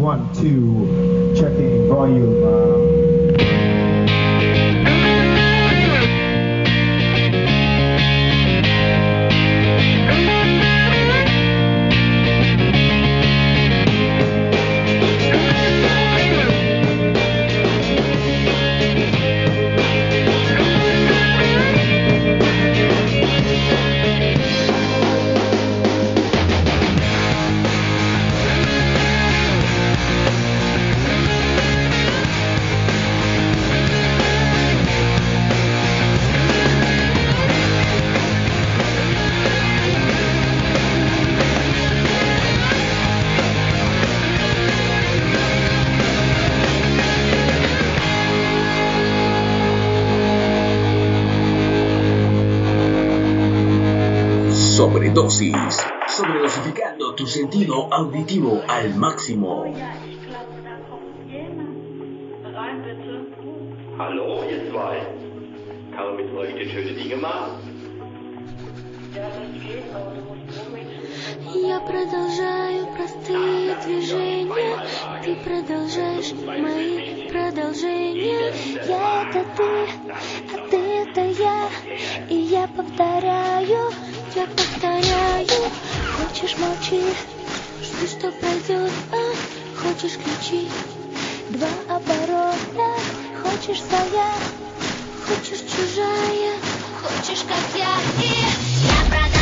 one, two, checking volume. Uh, auditivo al máximo. Hallo, ihr zwei. Kann man mit euch denn schöne Dinge machen? Я продолжаю простые движения, ты продолжаешь мои продолжения. Я это ты, а ты это я, и я повторяю, я повторяю. Хочешь молчи, жди, что пройдет, а? Хочешь кричи. Два оборота, хочешь своя, хочешь чужая, хочешь как я, и я продолжаю.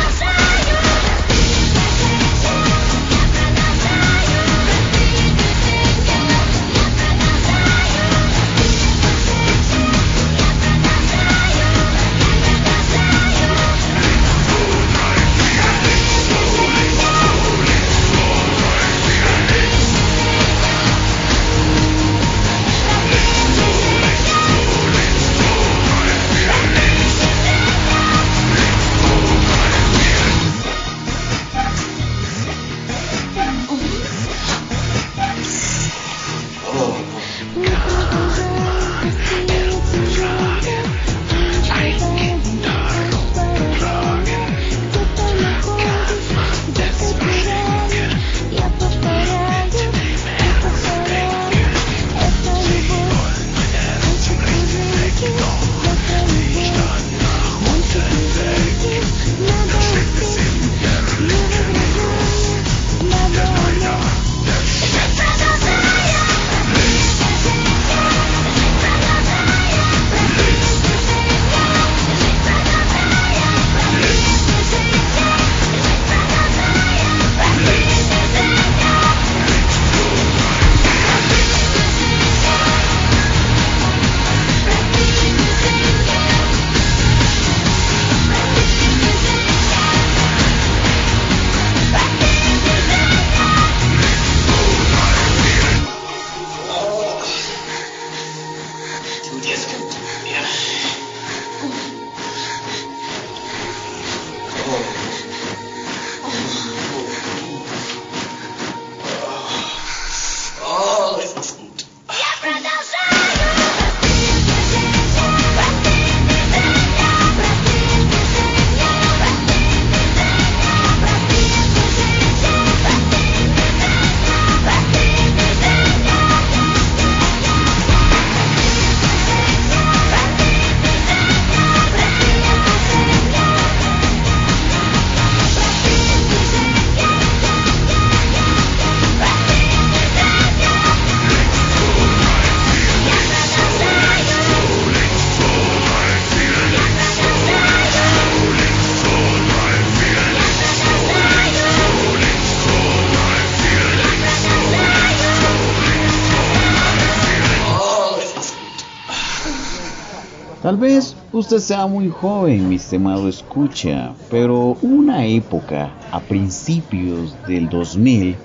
Tal vez usted sea muy joven, mi estimado escucha, pero una época a principios del 2000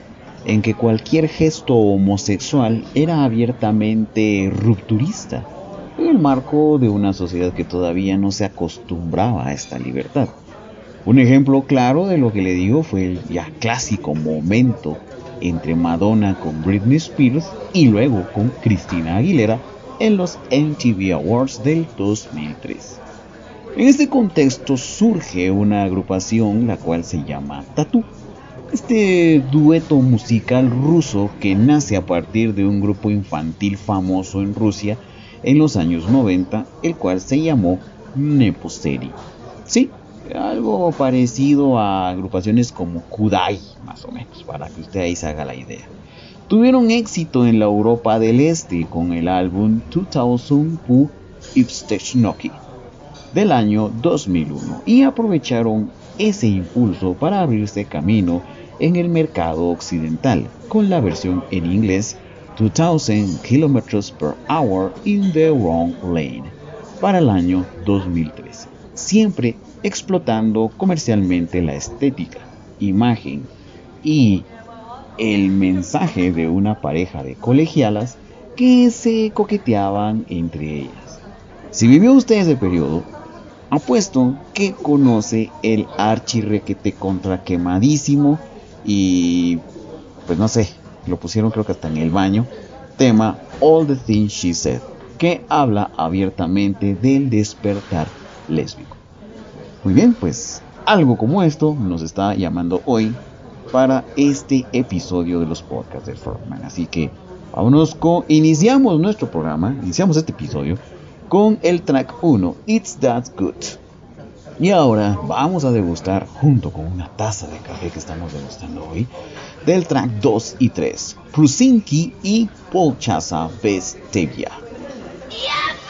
en que cualquier gesto homosexual era abiertamente rupturista, en el marco de una sociedad que todavía no se acostumbraba a esta libertad. Un ejemplo claro de lo que le digo fue el ya clásico momento entre Madonna con Britney Spears y luego con Christina Aguilera en los MTV Awards del 2003. En este contexto surge una agrupación la cual se llama Tattoo, Este dueto musical ruso que nace a partir de un grupo infantil famoso en Rusia en los años 90, el cual se llamó Neposteri. Sí, algo parecido a agrupaciones como Kudai, más o menos, para que usted ahí se haga la idea. Tuvieron éxito en la Europa del Este con el álbum 2000 Pu Ipstechnoki del año 2001 y aprovecharon ese impulso para abrirse camino en el mercado occidental con la versión en inglés 2000 km per hour in the wrong lane para el año 2013, siempre explotando comercialmente la estética, imagen y el mensaje de una pareja de colegialas que se coqueteaban entre ellas. Si vivió usted ese periodo, apuesto que conoce el archirrequete contra quemadísimo y pues no sé, lo pusieron creo que hasta en el baño, tema All the Things She Said, que habla abiertamente del despertar lésbico. Muy bien, pues algo como esto nos está llamando hoy para este episodio de los podcasts de Frogman. Así que vámonos iniciamos nuestro programa, iniciamos este episodio con el track 1, It's That Good. Y ahora vamos a degustar junto con una taza de café que estamos degustando hoy del track 2 y 3, Prusinki y Polchasa Vestevia. Thank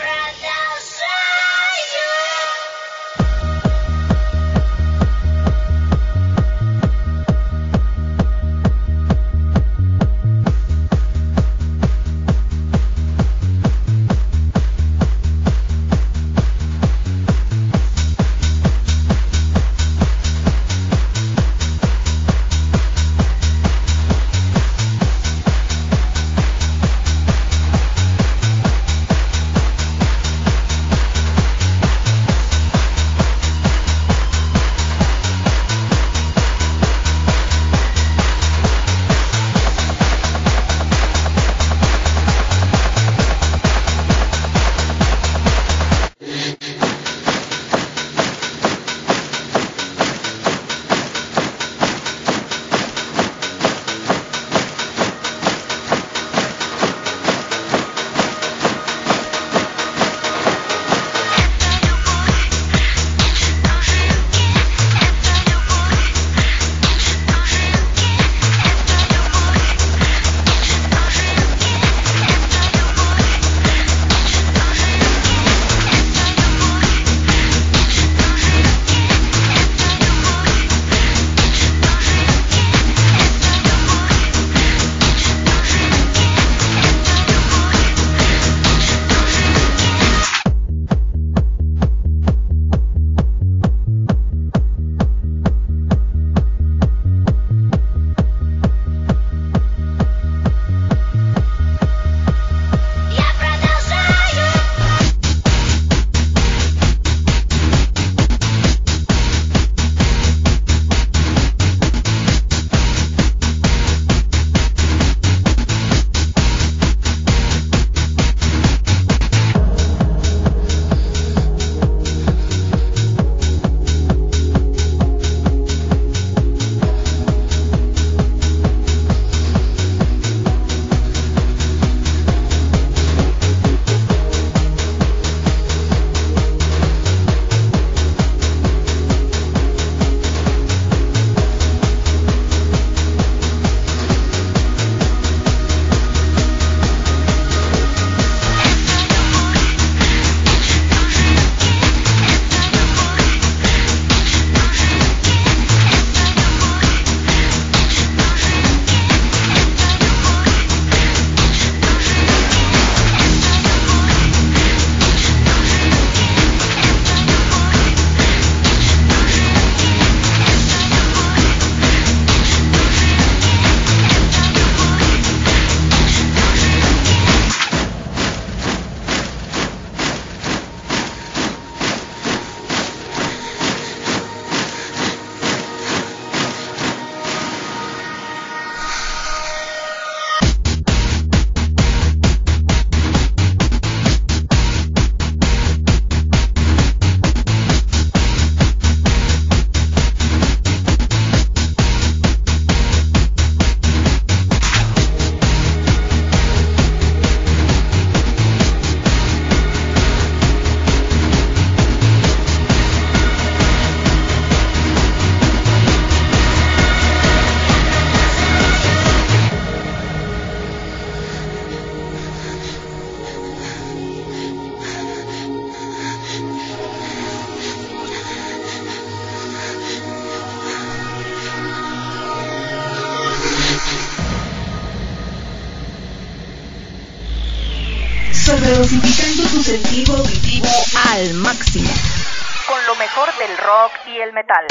y el metal.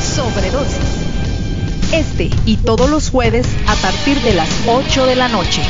Sobredosis. Este y todos los jueves a partir de las 8 de la noche.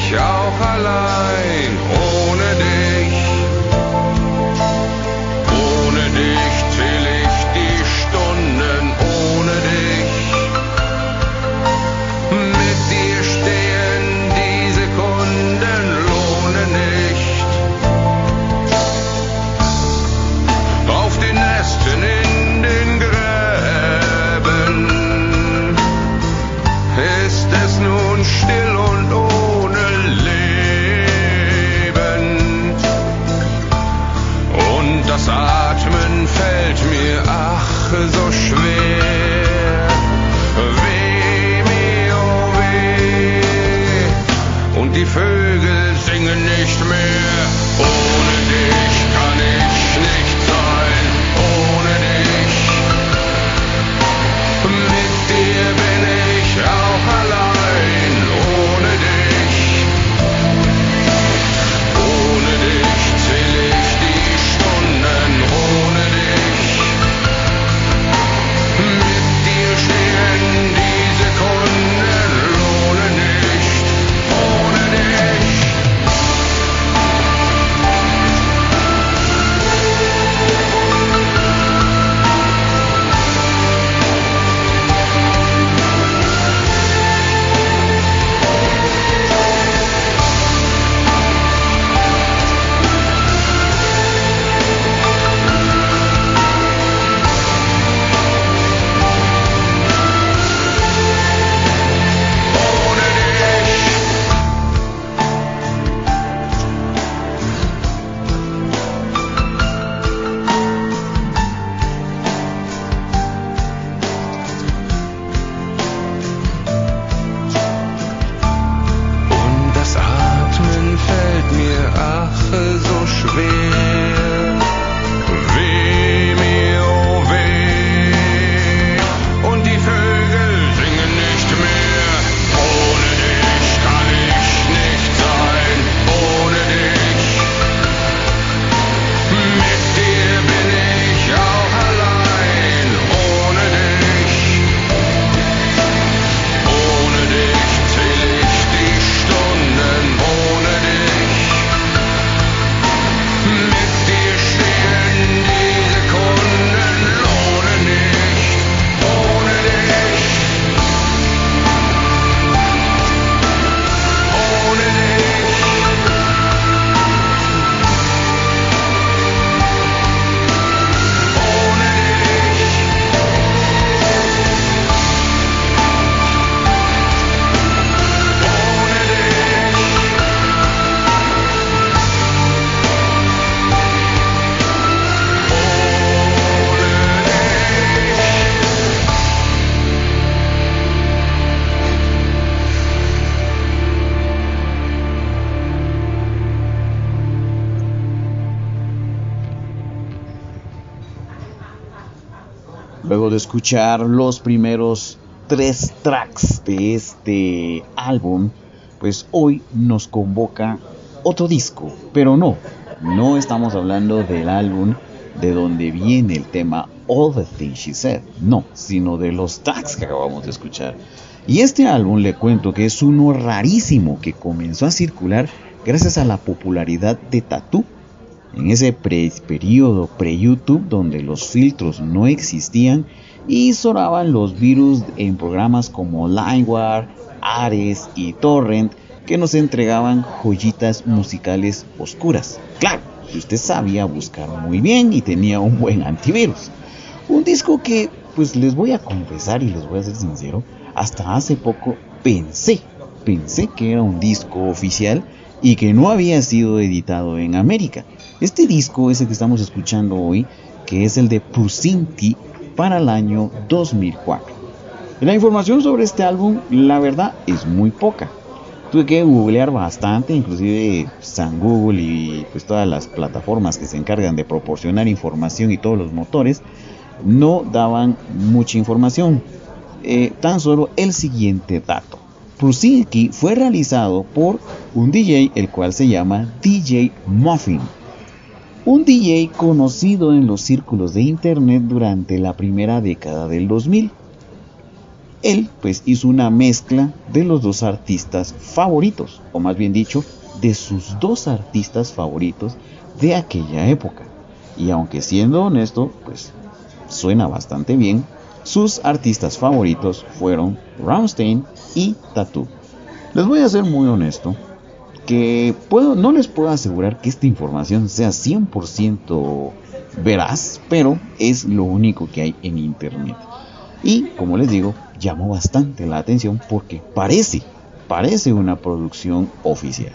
小孩儿啦。escuchar los primeros tres tracks de este álbum, pues hoy nos convoca otro disco, pero no, no estamos hablando del álbum de donde viene el tema All the Things She Said, no, sino de los tracks que acabamos de escuchar. Y este álbum le cuento que es uno rarísimo que comenzó a circular gracias a la popularidad de Tattoo en ese pre periodo pre-YouTube donde los filtros no existían y sonaban los virus en programas como LimeWire, Ares y Torrent que nos entregaban joyitas musicales oscuras. Claro, si usted sabía buscar muy bien y tenía un buen antivirus. Un disco que, pues les voy a confesar y les voy a ser sincero, hasta hace poco pensé, pensé que era un disco oficial y que no había sido editado en América. Este disco es el que estamos escuchando hoy, que es el de Pusinti, para el año 2004. La información sobre este álbum, la verdad, es muy poca. Tuve que googlear bastante, inclusive San Google y pues, todas las plataformas que se encargan de proporcionar información y todos los motores no daban mucha información. Eh, tan solo el siguiente dato. Prusinski fue realizado por un DJ el cual se llama DJ Muffin un DJ conocido en los círculos de Internet durante la primera década del 2000. Él pues hizo una mezcla de los dos artistas favoritos, o más bien dicho, de sus dos artistas favoritos de aquella época. Y aunque siendo honesto, pues suena bastante bien, sus artistas favoritos fueron Rammstein y Tattoo. Les voy a ser muy honesto, que puedo, no les puedo asegurar que esta información sea 100% veraz, pero es lo único que hay en Internet. Y como les digo, llamó bastante la atención porque parece, parece una producción oficial.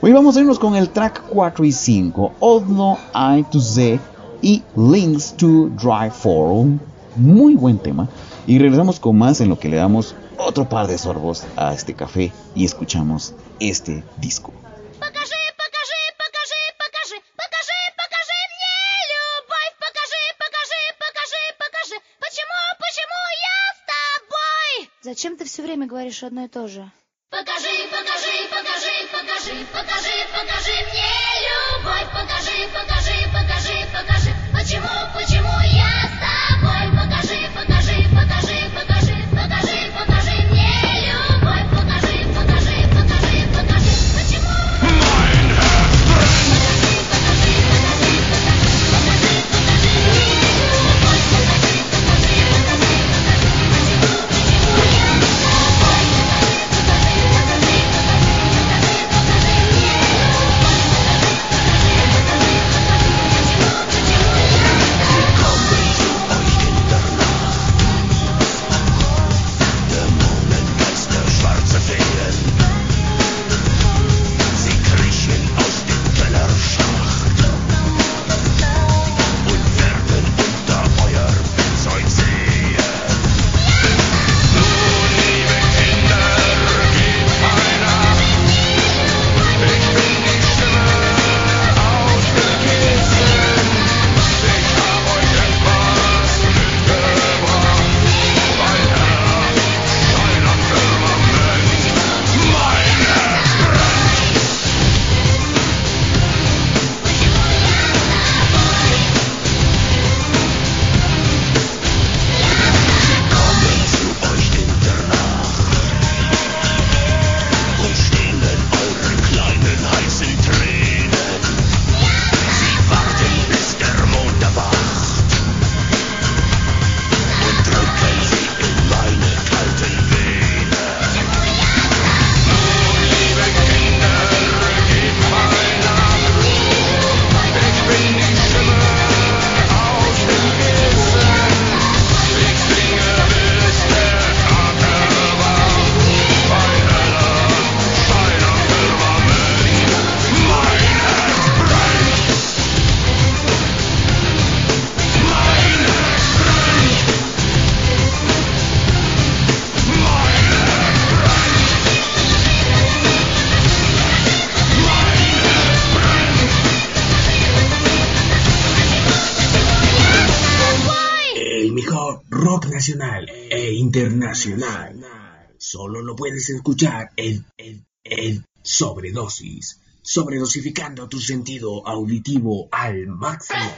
Hoy vamos a irnos con el track 4 y 5, Odno I to Z y Links to Drive Forum. Muy buen tema. Y regresamos con más en lo que le damos otro par de sorbos a este café y escuchamos Эстон диско. Покажи, покажи, покажи, покажи, покажи, покажи мне любовь, покажи, покажи, покажи, покажи, почему, почему я с тобой? Зачем ты все время говоришь одно и то же? Покажи, покажи, покажи, покажи, покажи, покажи мне любовь, покажи, покажи. E internacional. Solo lo puedes escuchar en, en, en Sobredosis, sobredosificando tu sentido auditivo al máximo.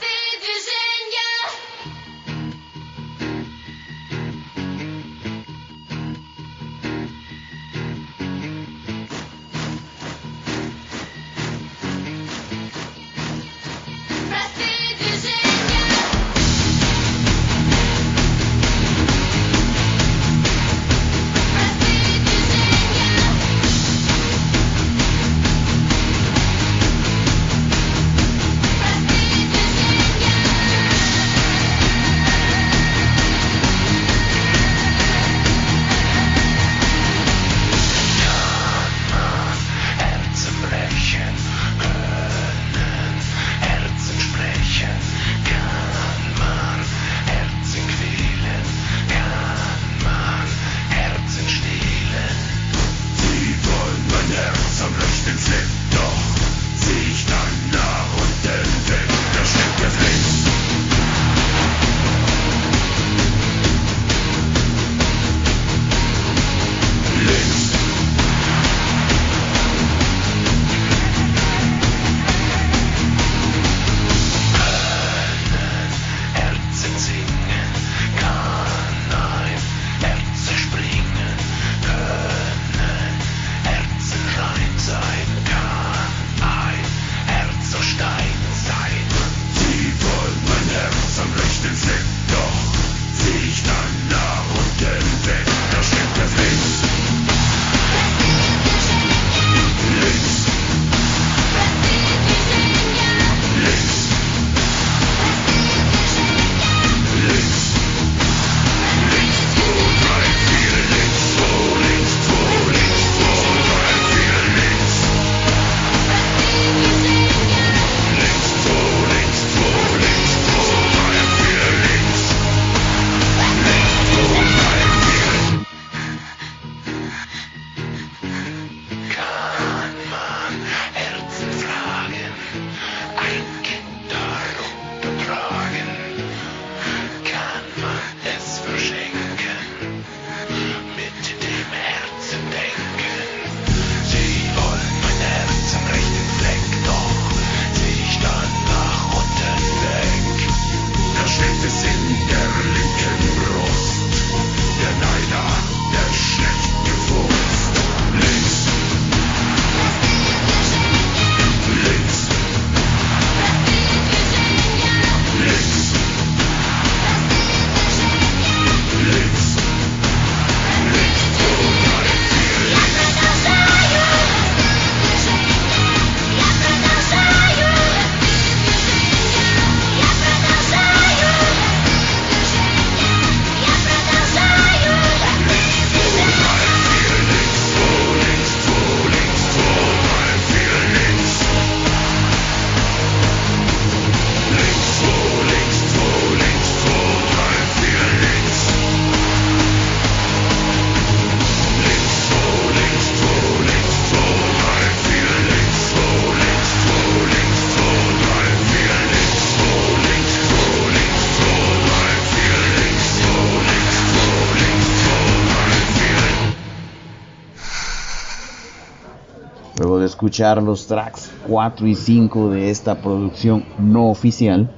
Luego de escuchar los tracks 4 y 5 de esta producción no oficial,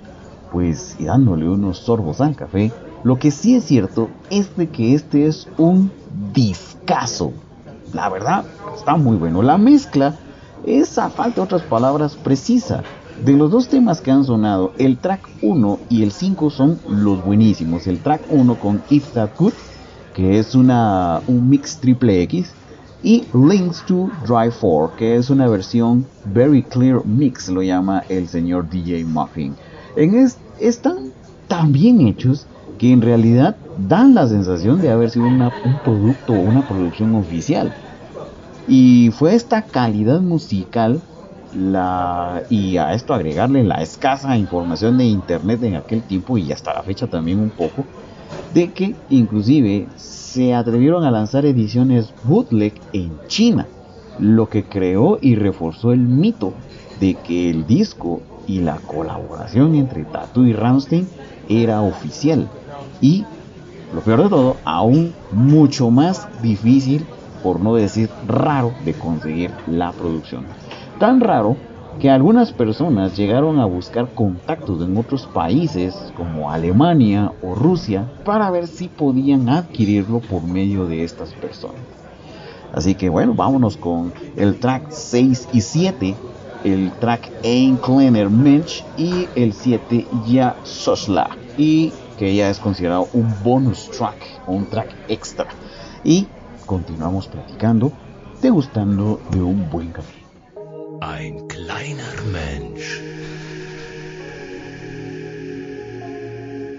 pues y dándole unos sorbos al café, lo que sí es cierto es de que este es un discazo. La verdad, está muy bueno. La mezcla es, a falta de otras palabras, precisa. De los dos temas que han sonado, el track 1 y el 5 son los buenísimos. El track 1 con If That Good, que es una, un mix triple X, y Links to Drive 4, que es una versión Very Clear Mix, lo llama el señor DJ Muffin. En es, están tan bien hechos que en realidad dan la sensación de haber sido una, un producto o una producción oficial. Y fue esta calidad musical la, y a esto agregarle la escasa información de internet en aquel tiempo y hasta la fecha también un poco, de que inclusive se atrevieron a lanzar ediciones bootleg en China, lo que creó y reforzó el mito de que el disco y la colaboración entre Tattoo y Rammstein era oficial y lo peor de todo, aún mucho más difícil, por no decir raro, de conseguir la producción. Tan raro que algunas personas llegaron a buscar contactos en otros países como Alemania o Rusia para ver si podían adquirirlo por medio de estas personas. Así que bueno, vámonos con el track 6 y 7, el track Ein Kleiner Mensch y el 7 Ya Sosla, y que ya es considerado un bonus track un track extra. Y continuamos platicando, degustando de un buen café. Kleiner Mensch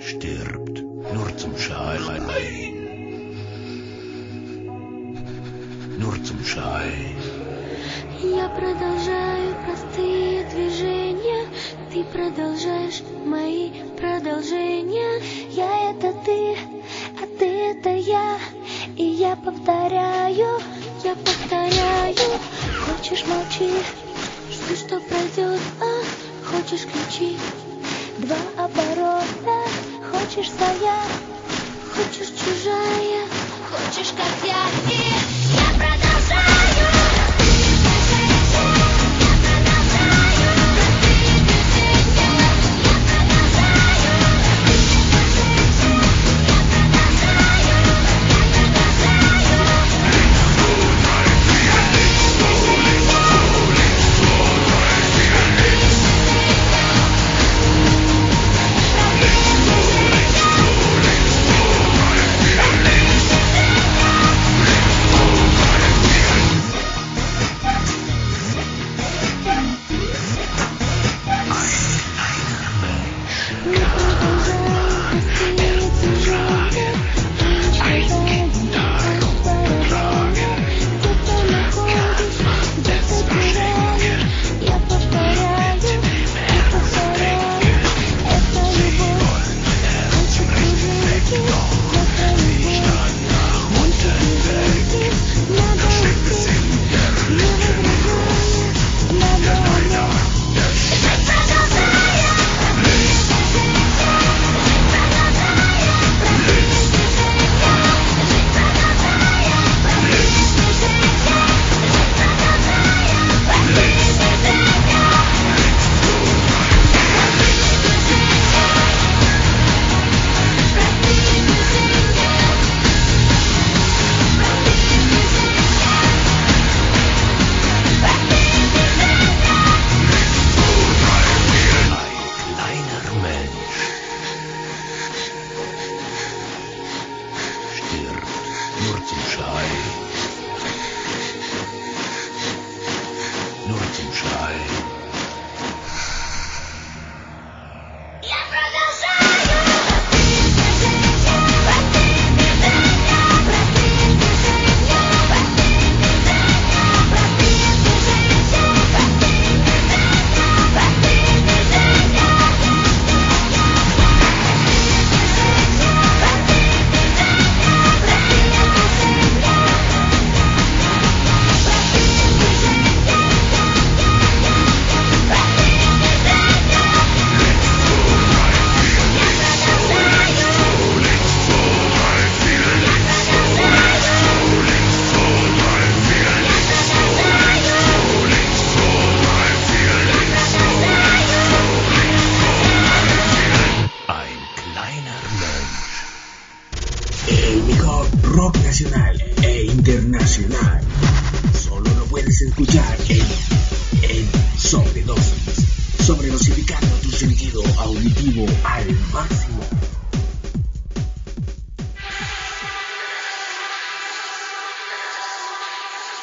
stirbt nur zum Schein. Nur zum Schein. Я продолжаю простые движения, ты продолжаешь мои продолжения. Я это ты, а ты это я, и я повторяю, я повторяю. Хочешь молчи, жду, что пройдет, а? Хочешь ключи. Два оборота, хочешь своя, хочешь чужая, хочешь как я, и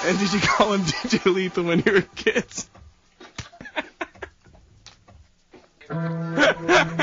And did you call him DJ Lethal when you were kids?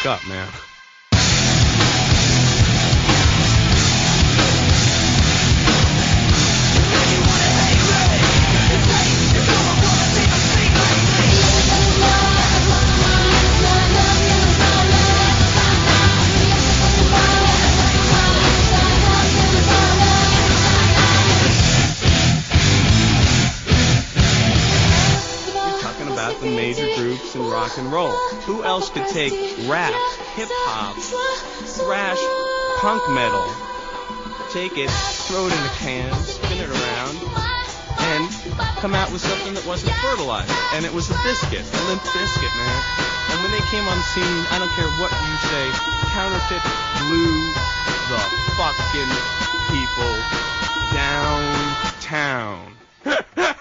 fuck up, man. Hip hop, thrash, punk metal, take it, throw it in a can, spin it around, and come out with something that wasn't fertilizer? And it was a biscuit, a limp biscuit, man. And when they came on the scene, I don't care what you say, counterfeit blew the fucking people downtown.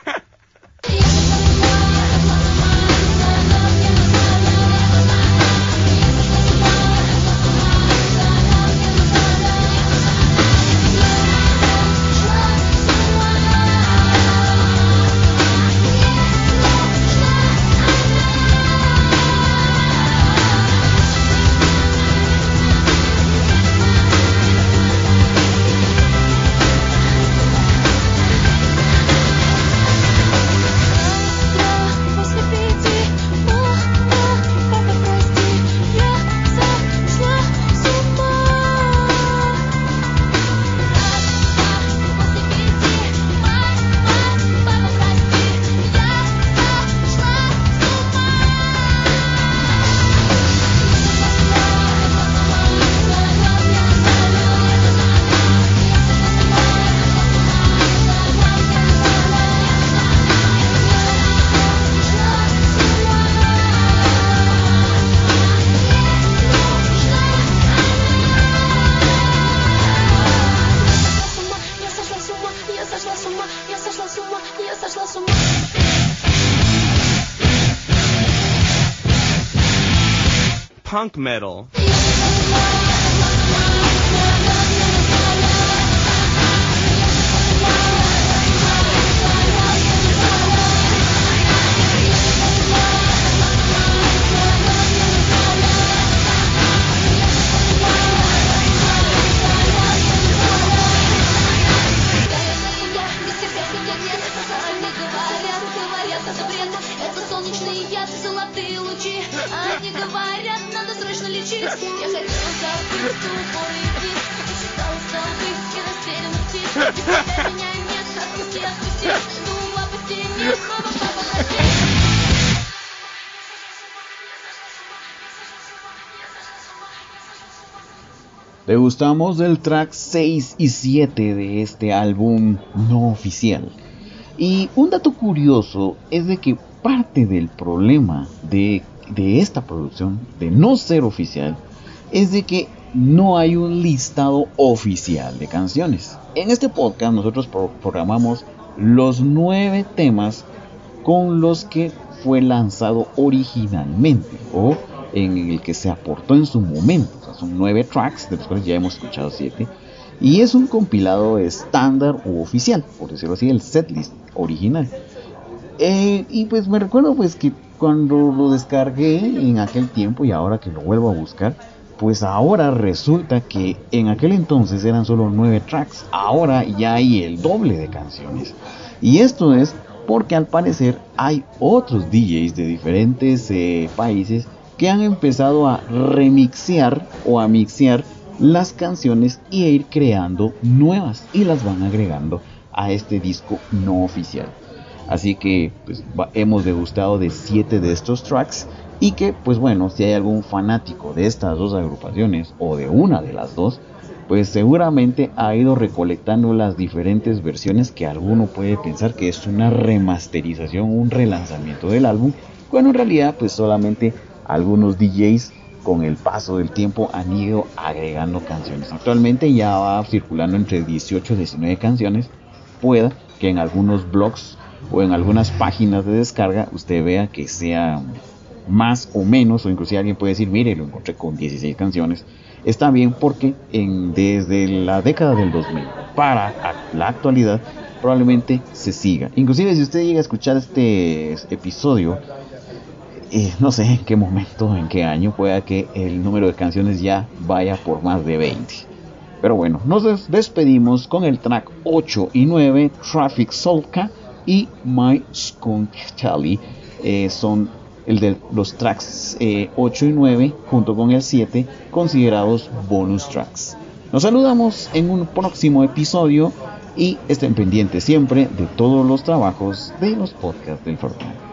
metal. Degustamos del track 6 y 7 de este álbum no oficial. Y un dato curioso es de que parte del problema de, esta producción, de no ser oficial, es de que no hay un listado oficial de canciones. En este podcast nosotros pro- programamos los nueve temas con los que fue lanzado originalmente o en el que se aportó en su momento. Son nueve tracks, de los cuales ya hemos escuchado siete. Y es un compilado estándar u oficial, por decirlo así, el setlist original. Eh, y pues me recuerdo pues que cuando lo descargué en aquel tiempo y ahora que lo vuelvo a buscar, pues ahora resulta que en aquel entonces eran solo nueve tracks, ahora ya hay el doble de canciones. Y esto es porque al parecer hay otros DJs de diferentes eh, países que han empezado a remixear o a mixear las canciones y a ir creando nuevas y las van agregando a este disco no oficial. Así que pues, hemos degustado de 7 de estos tracks y que pues bueno, si hay algún fanático de estas dos agrupaciones o de una de las dos, pues seguramente ha ido recolectando las diferentes versiones que alguno puede pensar que es una remasterización, un relanzamiento del álbum, cuando en realidad pues solamente algunos DJs con el paso del tiempo han ido agregando canciones. Actualmente ya va circulando entre 18 y 19 canciones. Pueda que en algunos blogs o en algunas páginas de descarga usted vea que sea más o menos, o inclusive alguien puede decir, mire, lo encontré con 16 canciones. Está bien porque en, desde la década del 2000 para la actualidad probablemente se siga. Inclusive si usted llega a escuchar este episodio, eh, no sé en qué momento, en qué año, pueda que el número de canciones ya vaya por más de 20. Pero bueno, nos despedimos con el track 8 y 9, Traffic Solka y My Skunk Tally. Eh, son de los tracks eh, 8 y 9 junto con el 7 considerados bonus tracks. Nos saludamos en un próximo episodio y estén pendientes siempre de todos los trabajos de los podcasts del Fortuna.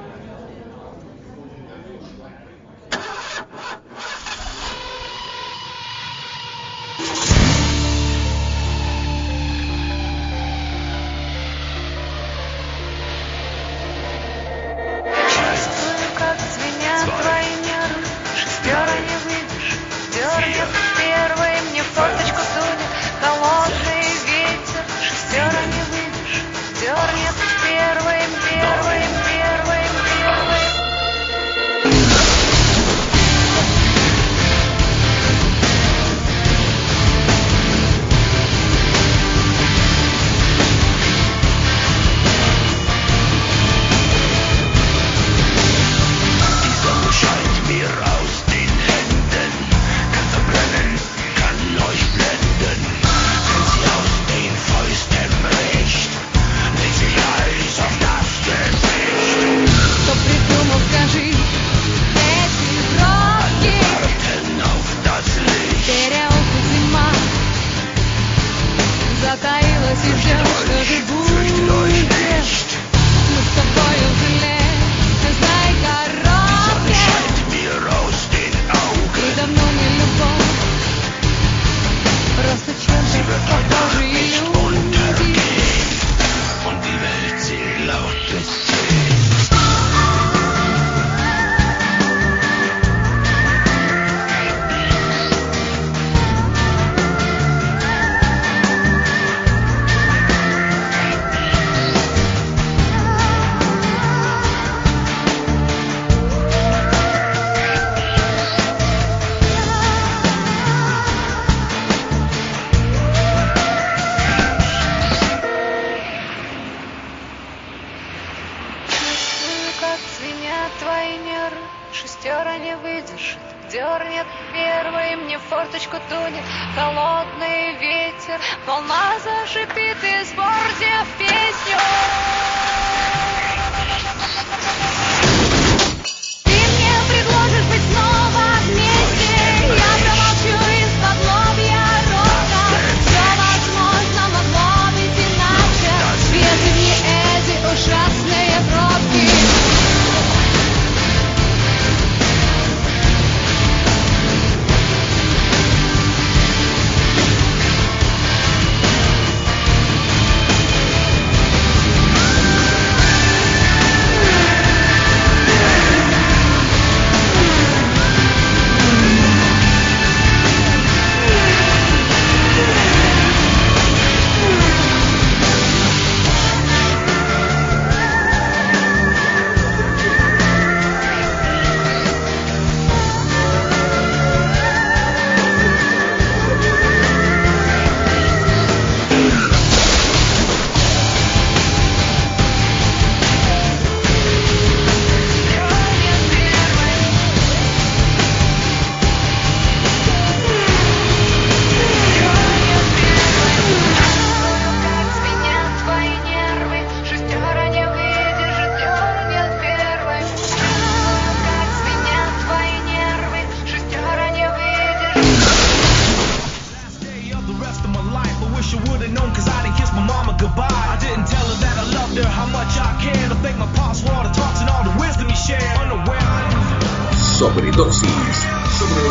Teams sobre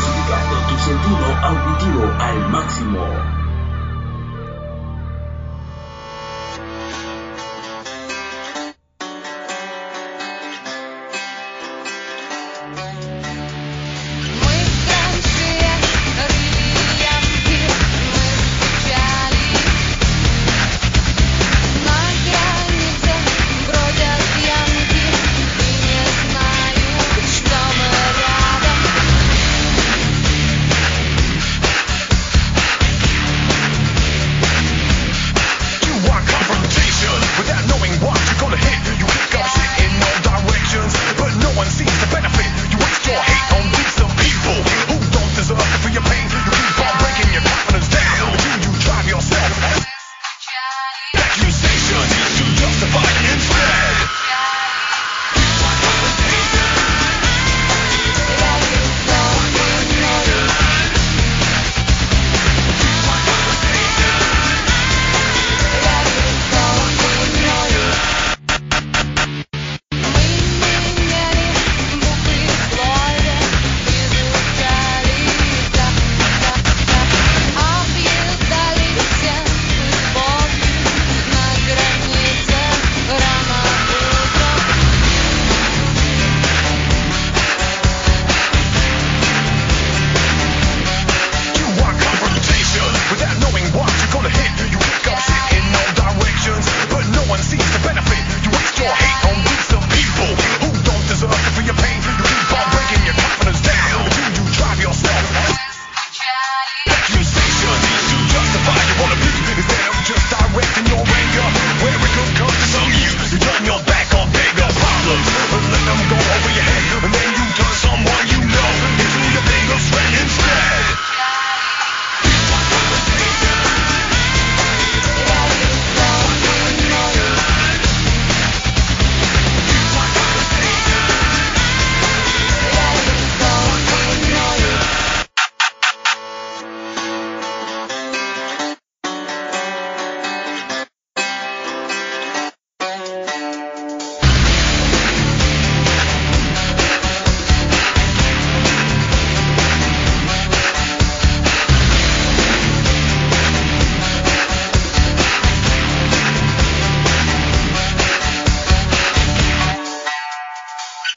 tu sentido auditivo al máximo.